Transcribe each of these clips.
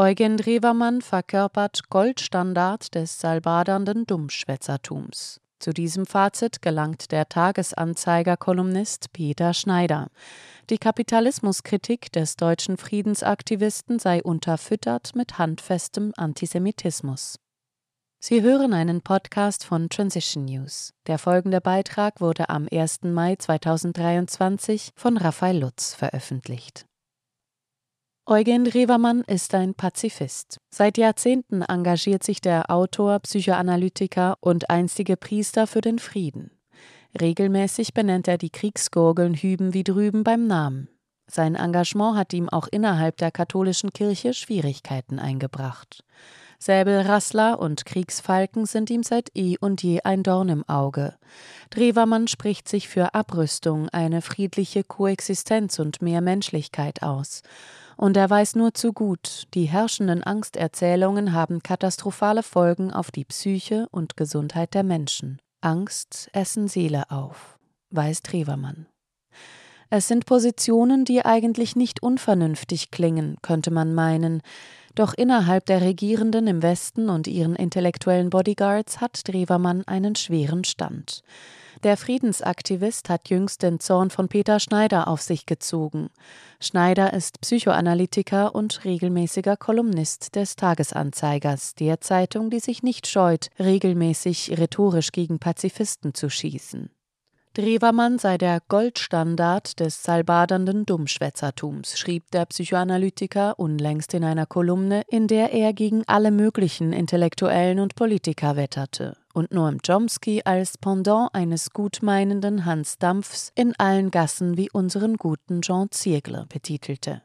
Eugen Drewermann verkörpert Goldstandard des salbadernden Dummschwätzertums. Zu diesem Fazit gelangt der Tagesanzeiger-Kolumnist Peter Schneider. Die Kapitalismuskritik des deutschen Friedensaktivisten sei unterfüttert mit handfestem Antisemitismus. Sie hören einen Podcast von Transition News. Der folgende Beitrag wurde am 1. Mai 2023 von Raphael Lutz veröffentlicht. Eugen Revermann ist ein Pazifist. Seit Jahrzehnten engagiert sich der Autor, Psychoanalytiker und einstige Priester für den Frieden. Regelmäßig benennt er die Kriegsgurgeln hüben wie drüben beim Namen. Sein Engagement hat ihm auch innerhalb der katholischen Kirche Schwierigkeiten eingebracht. Säbelrassler und Kriegsfalken sind ihm seit eh und je ein Dorn im Auge. Drewermann spricht sich für Abrüstung, eine friedliche Koexistenz und mehr Menschlichkeit aus. Und er weiß nur zu gut, die herrschenden Angsterzählungen haben katastrophale Folgen auf die Psyche und Gesundheit der Menschen. Angst essen Seele auf, weiß Trevermann. Es sind Positionen, die eigentlich nicht unvernünftig klingen, könnte man meinen, doch innerhalb der Regierenden im Westen und ihren intellektuellen Bodyguards hat Drewermann einen schweren Stand. Der Friedensaktivist hat jüngst den Zorn von Peter Schneider auf sich gezogen. Schneider ist Psychoanalytiker und regelmäßiger Kolumnist des Tagesanzeigers, der Zeitung, die sich nicht scheut, regelmäßig rhetorisch gegen Pazifisten zu schießen. Drewermann sei der Goldstandard des salbadernden Dummschwätzertums, schrieb der Psychoanalytiker unlängst in einer Kolumne, in der er gegen alle möglichen Intellektuellen und Politiker wetterte und Noam Chomsky als Pendant eines gutmeinenden Hans Dampfs in allen Gassen wie unseren guten Jean Ziegler betitelte.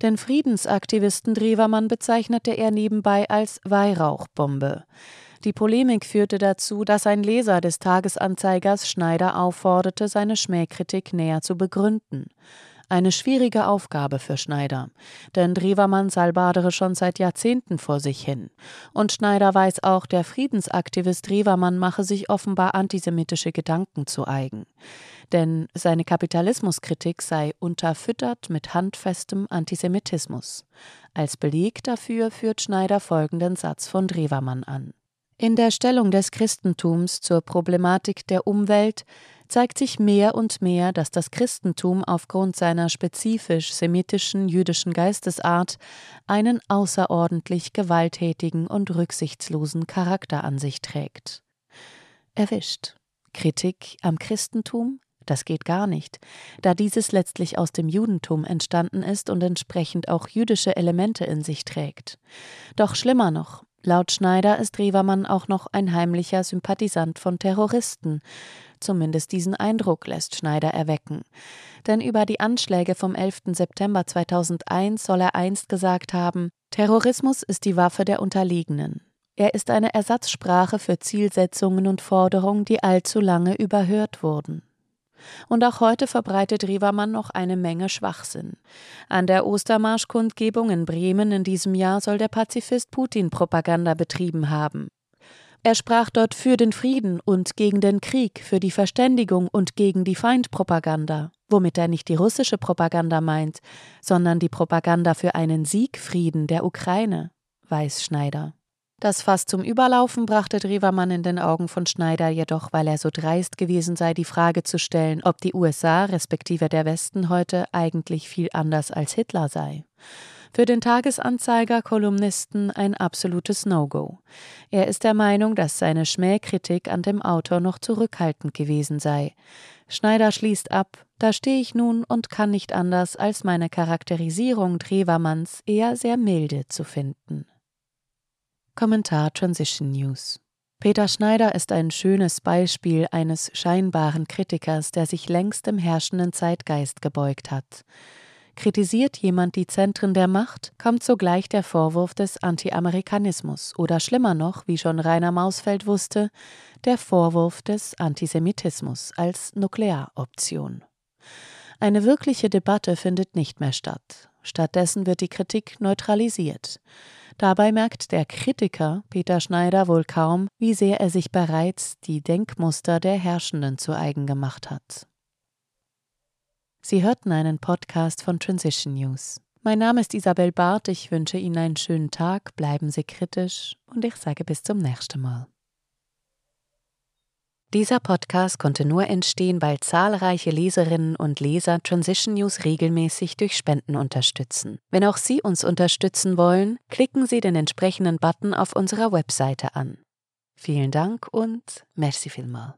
Den Friedensaktivisten Drewermann bezeichnete er nebenbei als Weihrauchbombe. Die Polemik führte dazu, dass ein Leser des Tagesanzeigers Schneider aufforderte, seine Schmähkritik näher zu begründen. Eine schwierige Aufgabe für Schneider, denn Drewermann salbadere schon seit Jahrzehnten vor sich hin. Und Schneider weiß auch, der Friedensaktivist Drewermann mache sich offenbar antisemitische Gedanken zu eigen. Denn seine Kapitalismuskritik sei unterfüttert mit handfestem Antisemitismus. Als Beleg dafür führt Schneider folgenden Satz von Drewermann an. In der Stellung des Christentums zur Problematik der Umwelt zeigt sich mehr und mehr, dass das Christentum aufgrund seiner spezifisch semitischen jüdischen Geistesart einen außerordentlich gewalttätigen und rücksichtslosen Charakter an sich trägt. Erwischt. Kritik am Christentum? Das geht gar nicht, da dieses letztlich aus dem Judentum entstanden ist und entsprechend auch jüdische Elemente in sich trägt. Doch schlimmer noch, Laut Schneider ist Revermann auch noch ein heimlicher Sympathisant von Terroristen. Zumindest diesen Eindruck lässt Schneider erwecken. Denn über die Anschläge vom 11. September 2001 soll er einst gesagt haben: Terrorismus ist die Waffe der Unterlegenen. Er ist eine Ersatzsprache für Zielsetzungen und Forderungen, die allzu lange überhört wurden. Und auch heute verbreitet Riewermann noch eine Menge Schwachsinn. An der Ostermarschkundgebung in Bremen in diesem Jahr soll der Pazifist Putin Propaganda betrieben haben. Er sprach dort für den Frieden und gegen den Krieg, für die Verständigung und gegen die Feindpropaganda, womit er nicht die russische Propaganda meint, sondern die Propaganda für einen Siegfrieden der Ukraine, weiß Schneider. Das Fass zum Überlaufen brachte Drewermann in den Augen von Schneider jedoch, weil er so dreist gewesen sei, die Frage zu stellen, ob die USA respektive der Westen heute eigentlich viel anders als Hitler sei. Für den Tagesanzeiger Kolumnisten ein absolutes No-Go. Er ist der Meinung, dass seine Schmähkritik an dem Autor noch zurückhaltend gewesen sei. Schneider schließt ab, da stehe ich nun und kann nicht anders, als meine Charakterisierung Drewermanns eher sehr milde zu finden. Kommentar Transition News. Peter Schneider ist ein schönes Beispiel eines scheinbaren Kritikers, der sich längst dem herrschenden Zeitgeist gebeugt hat. Kritisiert jemand die Zentren der Macht, kommt sogleich der Vorwurf des Anti-Amerikanismus oder schlimmer noch, wie schon Rainer Mausfeld wusste, der Vorwurf des Antisemitismus als Nuklearoption. Eine wirkliche Debatte findet nicht mehr statt. Stattdessen wird die Kritik neutralisiert. Dabei merkt der Kritiker Peter Schneider wohl kaum, wie sehr er sich bereits die Denkmuster der Herrschenden zu eigen gemacht hat. Sie hörten einen Podcast von Transition News. Mein Name ist Isabel Barth, ich wünsche Ihnen einen schönen Tag, bleiben Sie kritisch und ich sage bis zum nächsten Mal. Dieser Podcast konnte nur entstehen, weil zahlreiche Leserinnen und Leser Transition News regelmäßig durch Spenden unterstützen. Wenn auch Sie uns unterstützen wollen, klicken Sie den entsprechenden Button auf unserer Webseite an. Vielen Dank und merci vielmal.